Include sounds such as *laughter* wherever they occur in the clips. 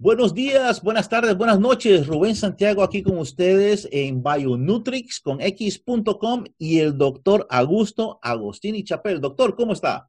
Buenos días, buenas tardes, buenas noches. Rubén Santiago aquí con ustedes en Bionutrix con X.com y el doctor Augusto Agostini Chapel. Doctor, ¿cómo está?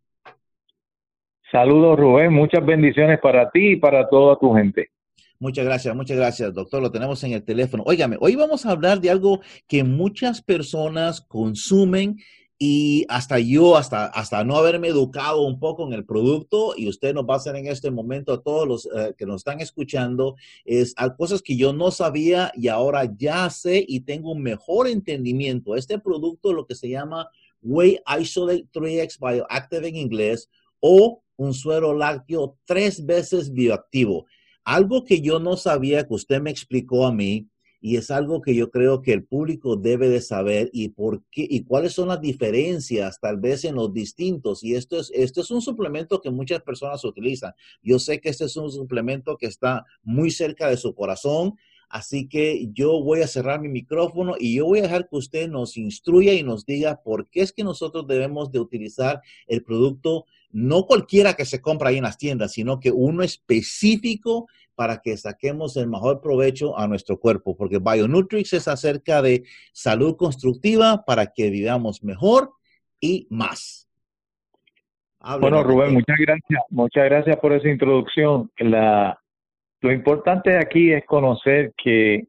Saludos Rubén, muchas bendiciones para ti y para toda tu gente. Muchas gracias, muchas gracias, doctor. Lo tenemos en el teléfono. Óigame, hoy vamos a hablar de algo que muchas personas consumen y hasta yo, hasta, hasta no haberme educado un poco en el producto, y usted nos va a hacer en este momento a todos los eh, que nos están escuchando, es hay cosas que yo no sabía y ahora ya sé y tengo un mejor entendimiento. Este producto, lo que se llama Whey Isolate 3X Bioactive en inglés, o un suero lácteo tres veces bioactivo. Algo que yo no sabía que usted me explicó a mí, y es algo que yo creo que el público debe de saber y por qué y cuáles son las diferencias tal vez en los distintos y esto es esto es un suplemento que muchas personas utilizan. Yo sé que este es un suplemento que está muy cerca de su corazón, así que yo voy a cerrar mi micrófono y yo voy a dejar que usted nos instruya y nos diga por qué es que nosotros debemos de utilizar el producto no cualquiera que se compra ahí en las tiendas, sino que uno específico para que saquemos el mejor provecho a nuestro cuerpo, porque Bionutrix es acerca de salud constructiva para que vivamos mejor y más. bueno, Rubén, muchas gracias. Muchas gracias por esa introducción. La, lo importante aquí es conocer que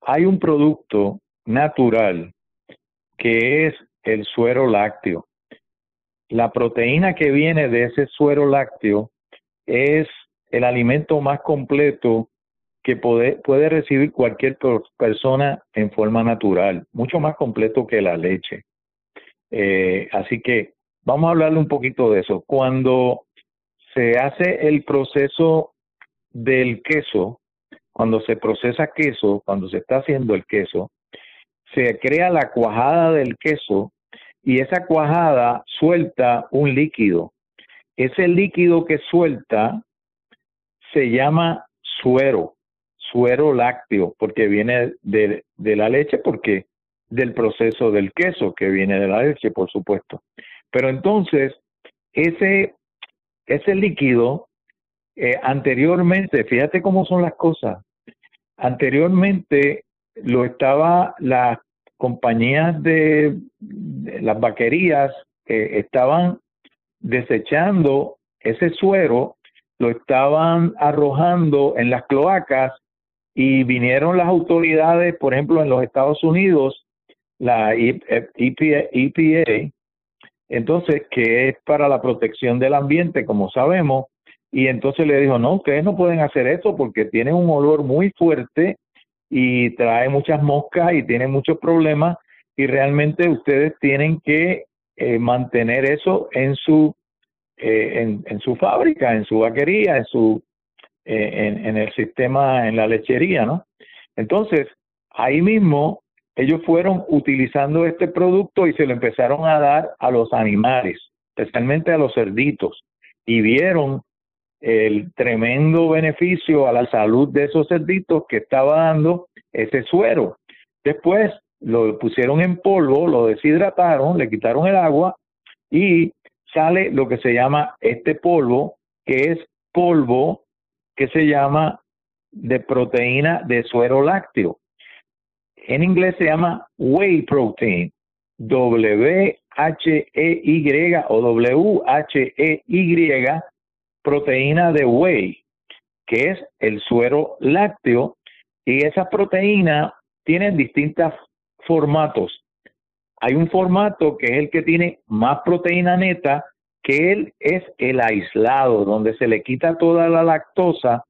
hay un producto natural que es el suero lácteo. La proteína que viene de ese suero lácteo es el alimento más completo que puede, puede recibir cualquier persona en forma natural, mucho más completo que la leche. Eh, así que vamos a hablarle un poquito de eso. Cuando se hace el proceso del queso, cuando se procesa queso, cuando se está haciendo el queso, se crea la cuajada del queso y esa cuajada suelta un líquido. Ese líquido que suelta se llama suero, suero lácteo, porque viene de, la leche, porque del proceso del queso que viene de la leche, por supuesto. Pero entonces, ese, ese líquido, eh, anteriormente, fíjate cómo son las cosas, anteriormente lo estaba las compañías de, las vaquerías eh, estaban desechando ese suero lo estaban arrojando en las cloacas y vinieron las autoridades, por ejemplo, en los Estados Unidos, la EPA, e entonces, que es para la protección del ambiente, como sabemos, y entonces le dijo, no, ustedes no pueden hacer eso porque tiene un olor muy fuerte y trae muchas moscas y tiene muchos problemas y realmente ustedes tienen que eh, mantener eso en su eh, en, su fábrica, en su vaquería, en su eh, en, el sistema, en la lechería, ¿no? Entonces, ahí mismo ellos fueron utilizando este producto y se lo empezaron a dar a los animales, especialmente a los cerditos, y vieron el tremendo beneficio a la salud de esos cerditos que estaba dando ese suero. Después lo pusieron en polvo, lo deshidrataron, le quitaron el agua y sale lo que se llama este polvo, que es polvo que se llama de proteína de suero lácteo. En inglés se llama whey protein, W-H-E-Y o W-H-E-Y, proteína de whey, que es el suero lácteo, y esa proteína tiene distintos formatos hay un formato que es el que tiene más proteína neta, que él es el aislado, donde se le quita toda la lactosa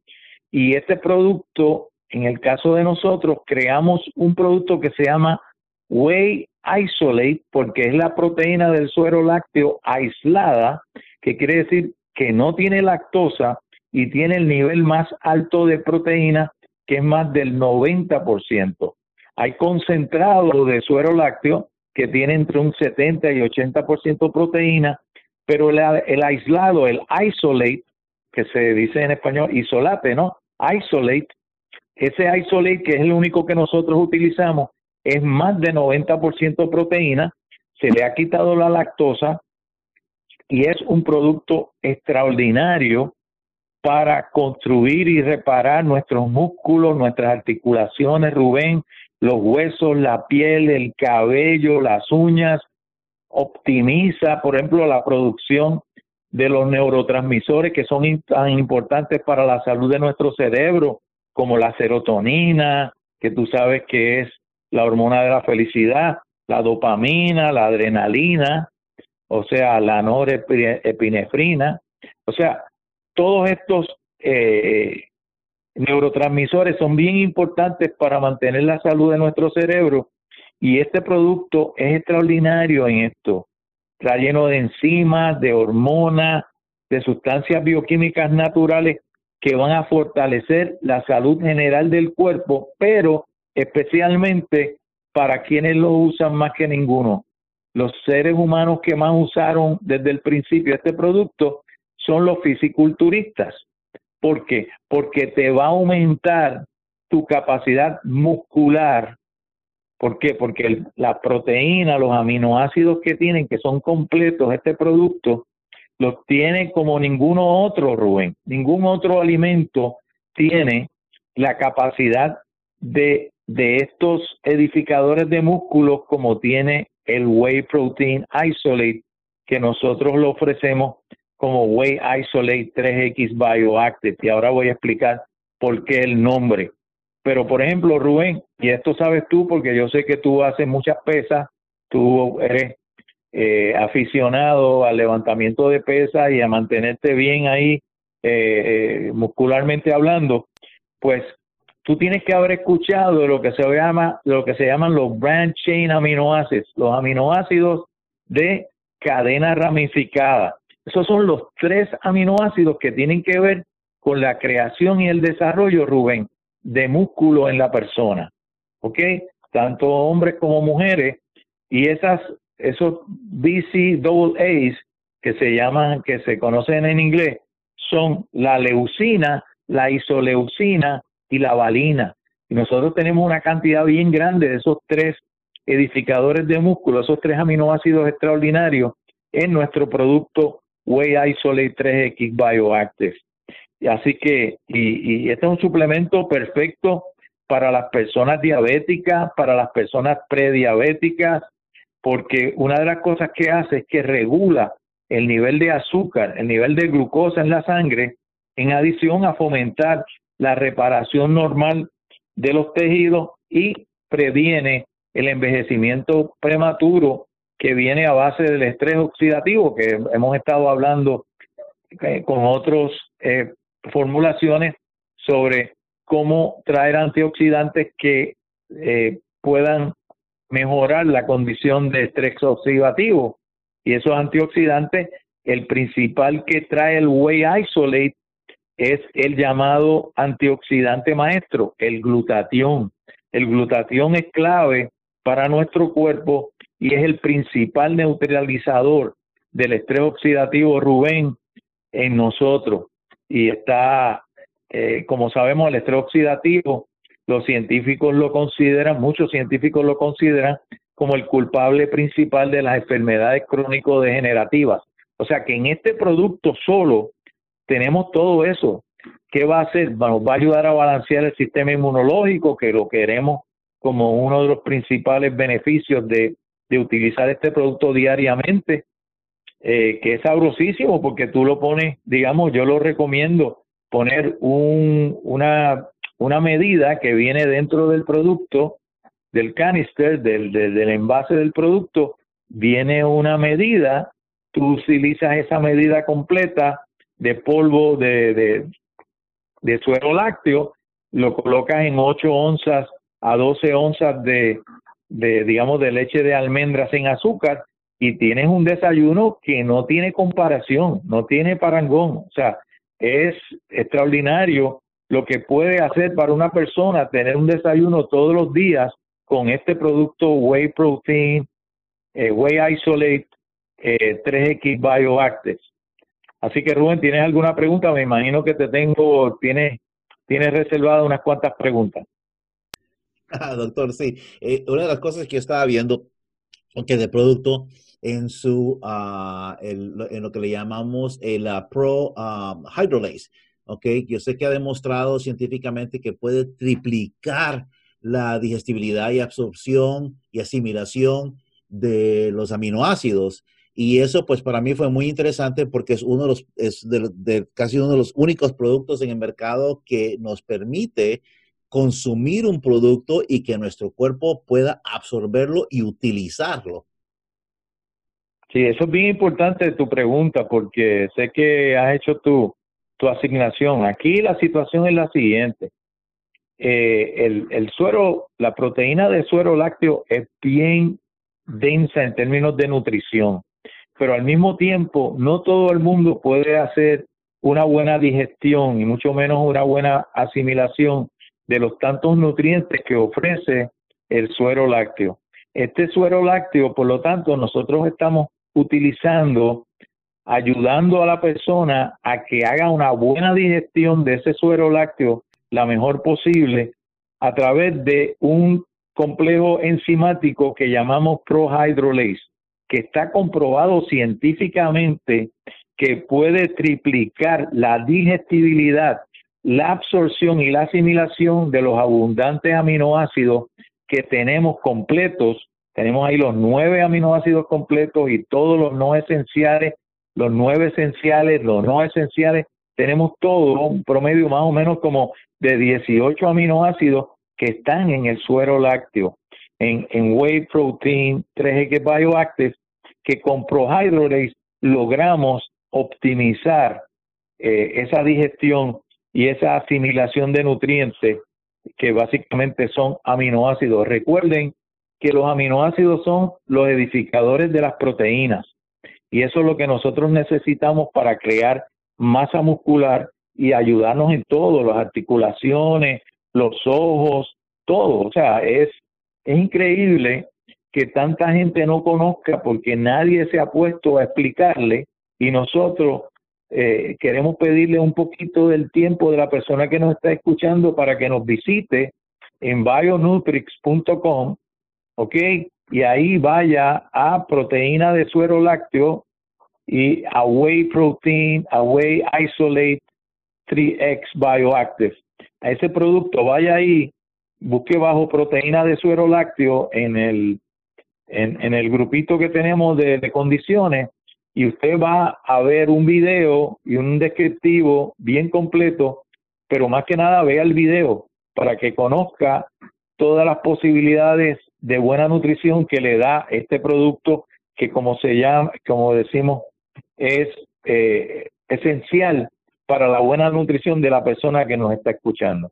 y este producto, en el caso de nosotros, creamos un producto que se llama Whey Isolate, porque es la proteína del suero lácteo aislada, que quiere decir que no tiene lactosa y tiene el nivel más alto de proteína, que es más del 90%. Hay concentrado de suero lácteo que tiene entre un 70 y 80% proteína, pero el, el, aislado, el isolate, que se dice en español isolate, ¿no? Isolate, ese isolate que es el único que nosotros utilizamos, es más de 90% proteína, se le ha quitado la lactosa y es un producto extraordinario para construir y reparar nuestros músculos, nuestras articulaciones, Rubén, los huesos, la piel, el cabello, las uñas, optimiza, por ejemplo, la producción de los neurotransmisores que son tan importantes para la salud de nuestro cerebro, como la serotonina, que tú sabes que es la hormona de la felicidad, la dopamina, la adrenalina, o sea, la norepinefrina, o sea, todos estos eh, neurotransmisores son bien importantes para mantener la salud de nuestro cerebro y este producto es extraordinario en esto. Está lleno de enzimas, de hormonas, de sustancias bioquímicas naturales que van a fortalecer la salud general del cuerpo, pero especialmente para quienes lo usan más que ninguno. Los seres humanos que más usaron desde el principio este producto son los fisiculturistas. ¿Por qué? Porque te va a aumentar tu capacidad muscular. ¿Por qué? Porque la proteína, los aminoácidos que tienen, que son completos, este producto, los tiene como ninguno otro, Rubén. Ningún otro alimento tiene la capacidad de, de estos edificadores de músculos como tiene el Whey Protein Isolate, que nosotros lo ofrecemos como Whey Isolate 3X Bioactive. Y ahora voy a explicar por qué el nombre. Pero, por ejemplo, Rubén, y esto sabes tú porque yo sé que tú haces muchas pesas, tú eres eh, aficionado al levantamiento de pesas y a mantenerte bien ahí eh, eh, muscularmente hablando, pues tú tienes que haber escuchado lo que se llama lo que se llaman los branch chain aminoácidos, los aminoácidos de cadena ramificada. Esos son los tres aminoácidos que tienen que ver con la creación y el desarrollo, Rubén, de músculo en la persona. ¿Ok? Tanto hombres como mujeres. Y esas, esos BC double A's que se llaman, que se conocen en inglés, son la leucina, la isoleucina y la valina. Y nosotros tenemos una cantidad bien grande de esos tres edificadores de músculo, esos tres aminoácidos extraordinarios en nuestro producto Whey Isolate 3X Bioactive. Así que, y, y este es un suplemento perfecto para las personas diabéticas, para las personas prediabéticas, porque una de las cosas que hace es que regula el nivel de azúcar, el nivel de glucosa en la sangre, en adición a fomentar la reparación normal de los tejidos y previene el envejecimiento prematuro que viene a base del estrés oxidativo que hemos estado hablando eh, con otras eh, formulaciones sobre cómo traer antioxidantes que eh, puedan mejorar la condición de estrés oxidativo. Y esos antioxidantes, el principal que trae el Whey Isolate es el llamado antioxidante maestro, el glutatión. El glutatión es clave para nuestro cuerpo y es el principal neutralizador del estrés oxidativo Rubén en nosotros. Y está, eh, como sabemos, el estrés oxidativo, los científicos lo consideran, muchos científicos lo consideran como el culpable principal de las enfermedades crónico-degenerativas. O sea que en este producto solo tenemos todo eso. ¿Qué va a hacer? Nos va a ayudar a balancear el sistema inmunológico, que lo queremos como uno de los principales beneficios de de utilizar este producto diariamente, eh, que es sabrosísimo porque tú lo pones, digamos, yo lo recomiendo poner un, una, una medida que viene dentro del producto, del canister, del, del, envase del producto, viene una medida, tú utilizas esa medida completa de polvo de, de, de suero lácteo, lo colocas en 8 onzas a 12 onzas de, de, digamos, de leche de almendras en azúcar y tienes un desayuno que no tiene comparación, no tiene parangón. O sea, es extraordinario lo que puede hacer para una persona tener un desayuno todos los días con este producto Whey Protein, eh, Whey Isolate, eh, 3X Bioactive. Así que Rubén, ¿tienes alguna pregunta? Me imagino que te tengo, tienes, tienes reservado unas cuantas preguntas. Ah, *laughs* doctor, sí. Eh, una de las cosas que yo estaba viendo, que de producto en su, uh, en lo que le llamamos el uh, Pro um, Hydrolase, ¿ok? Yo sé que ha demostrado científicamente que puede triplicar la digestibilidad y absorción y asimilación de los aminoácidos. Y eso, pues, para mí fue muy interesante porque es uno de los, es de, casi uno de los únicos productos en el mercado que nos permite consumir un producto y que nuestro cuerpo pueda absorberlo y utilizarlo. Sí, eso es bien importante tu pregunta porque sé que has hecho tu, tu asignación. Aquí la situación es la siguiente. Eh, el, el suero, la proteína de suero lácteo es bien densa en términos de nutrición, pero al mismo tiempo no todo el mundo puede hacer una buena digestión y mucho menos una buena asimilación de los tantos nutrientes que ofrece el suero lácteo. Este suero lácteo, por lo tanto, nosotros estamos utilizando, ayudando a la persona a que haga una buena digestión de ese suero lácteo la mejor posible a través de un complejo enzimático que llamamos prohydrolase, que está comprobado científicamente que puede triplicar la digestibilidad, la absorción y la asimilación de los abundantes aminoácidos que tenemos completos tenemos ahí los nueve aminoácidos completos y todos los no esenciales, los nueve esenciales, los no esenciales. Tenemos todo un promedio más o menos como de 18 aminoácidos que están en el suero lácteo, en, en whey protein 3X Bioactive, que con Prohydrolase logramos optimizar eh, esa digestión y esa asimilación de nutrientes que básicamente son aminoácidos. Recuerden que los aminoácidos son los edificadores de las proteínas. Y eso es lo que nosotros necesitamos para crear masa muscular y ayudarnos en todo, las articulaciones, los ojos, todo. O sea, es, es increíble que tanta gente no conozca porque nadie se ha puesto a explicarle y nosotros eh, queremos pedirle un poquito del tiempo de la persona que nos está escuchando para que nos visite en bionutrix.com ¿ok? Y ahí vaya a proteína de suero lácteo y a whey protein, a whey isolate 3X bioactive. A ese producto vaya ahí, busque bajo proteína de suero lácteo en el, en, el grupito que tenemos de, de condiciones y usted va a ver un video y un descriptivo bien completo, pero más que nada vea el video para que conozca todas las posibilidades de buena nutrición que le da este producto que como se llama, como decimos, es eh, esencial para la buena nutrición de la persona que nos está escuchando.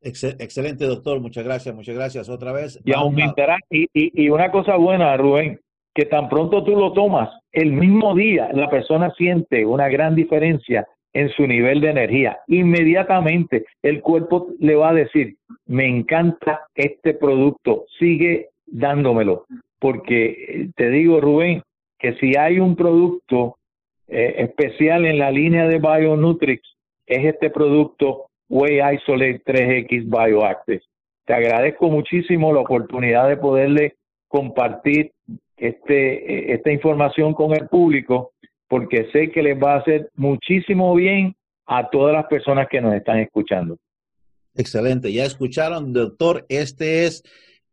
Excelente, doctor. Muchas gracias, muchas gracias otra vez. Y aumentará. Y, y, y una cosa buena, Rubén, que tan pronto tú lo tomas, el mismo día la persona siente una gran diferencia en su nivel de energía. Inmediatamente el cuerpo le va a decir, me encanta este producto, sigue dándomelo. Porque eh, te digo, Rubén, que si hay un producto eh, especial en la línea de Bionutrix, es este producto Whey Isolate 3X Bioactive. Te agradezco muchísimo la oportunidad de poderle compartir este, eh, esta información con el público porque sé que les va a hacer muchísimo bien a todas las personas que nos están escuchando. Excelente, ya escucharon, doctor, este es,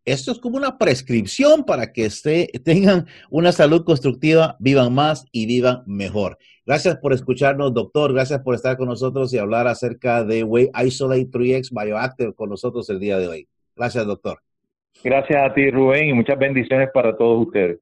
esto es como una prescripción para que esté, tengan una salud constructiva, vivan más y vivan mejor. Gracias por escucharnos, doctor, gracias por estar con nosotros y hablar acerca de Way Isolate 3X Bioactive con nosotros el día de hoy. Gracias, doctor. Gracias a ti, Rubén, y muchas bendiciones para todos ustedes.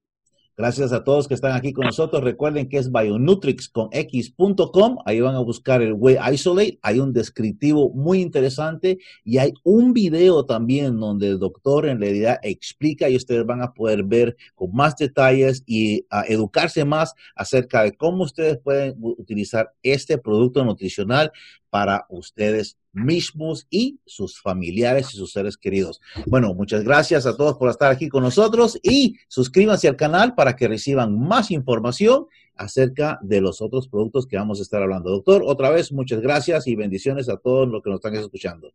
Gracias a todos que están aquí con nosotros. Recuerden que es bionutrix con x.com. Ahí van a buscar el Whey Isolate. Hay un descriptivo muy interesante y hay un video también donde el doctor en realidad explica y ustedes van a poder ver con más detalles y educarse más acerca de cómo ustedes pueden utilizar este producto nutricional para ustedes mismos y sus familiares y sus seres queridos. Bueno, muchas gracias a todos por estar aquí con nosotros y suscríbanse al canal para que reciban más información acerca de los otros productos que vamos a estar hablando. Doctor, otra vez muchas gracias y bendiciones a todos los que nos están escuchando.